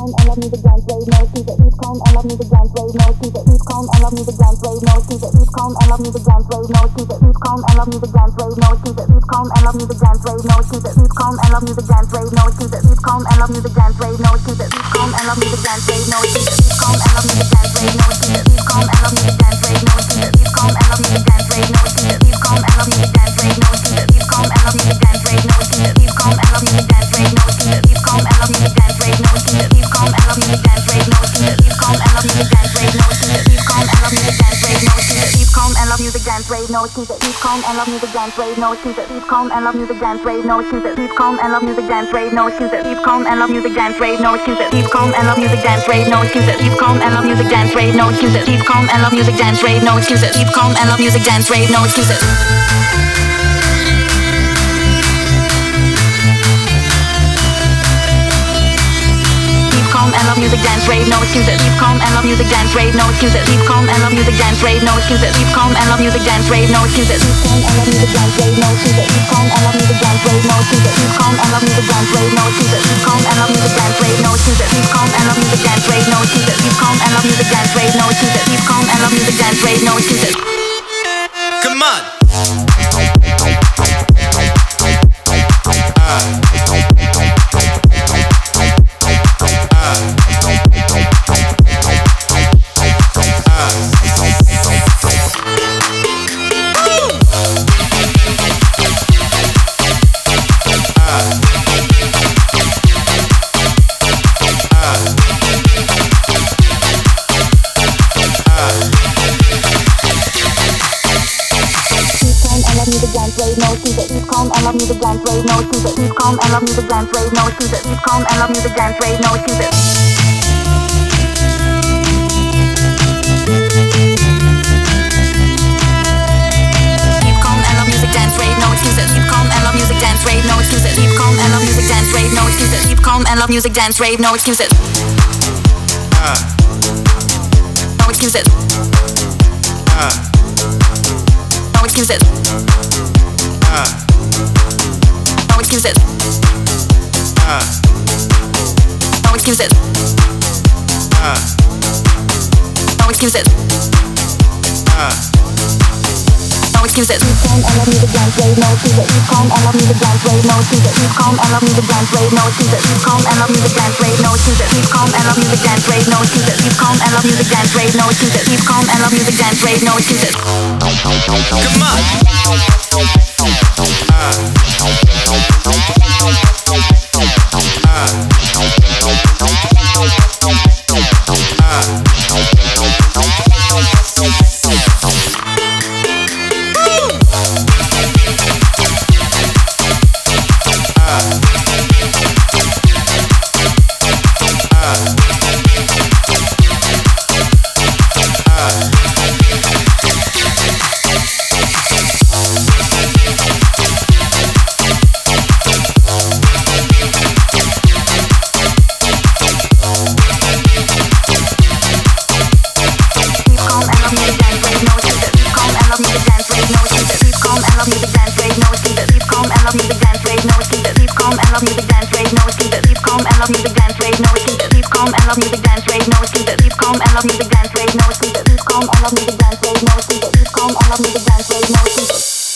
calm and love music dance rave no keep it keep calm and love music dance rave no keep it keep calm and love music dance rave no keep it keep calm and love music dance rave no keep it keep calm and love music dance rave no keep it keep calm and love music dance rave no keep it keep calm and love music dance rave no keep it keep calm and love music dance rave no keep it keep calm and love music dance rave no keep it keep calm and love music dance rave no keep it keep calm and love music dance no it keep calm and love music dance rave no it keep calm and love music dance rave no it keep calm and love music dance rave no it keep calm and love music dance rave no it keep calm and love music dance rave no it keep calm and love music dance rave no keep calm and love music dance no it keep calm and love music dance rave no keep love music dance rave no excuses keep calm and love music dance rave no excuses keep calm and love music dance rave no excuses keep calm and love music dance rave no excuses keep calm and love music dance rave no excuses keep calm and love music dance rave no excuses keep calm and love music dance rave no excuses keep calm and love music dance rave no excuses keep calm and love music dance rave no excuses keep calm and love music dance rave no excuses keep calm and love music dance rave no excuses Come on. keep calm and love music dance rave no excuses keep calm and love music dance rave no excuses keep calm and love music dance rave no excuses keep calm and love music dance rave no excuses Keep calm and love music dance rave no excuses keep calm and love music dance rave no excuses keep calm and love music dance rave no excuses ah. keep calm and love music dance rave no excuses no excuses no excuses no excuses no excuses no excuses no excuses keep calm and love music dance rave no excuses keep calm and love music dance rave no excuses keep calm and love music dance rave no excuses keep calm and love dance rave no excuses keep calm and love music dance rave no excuses keep calm and love music dance rave no excuses keep calm and love music dance rave no excuses Come on. Love music dance rave no excuses keep calm and love music dance rave no excuses keep calm and love music dance rave no excuses keep calm and love music dance rave no excuses keep calm and love music dance rave no excuses keep calm and love music dance rave no excuses keep calm and love music dance rave no excuses keep calm and love music dance rave no excuses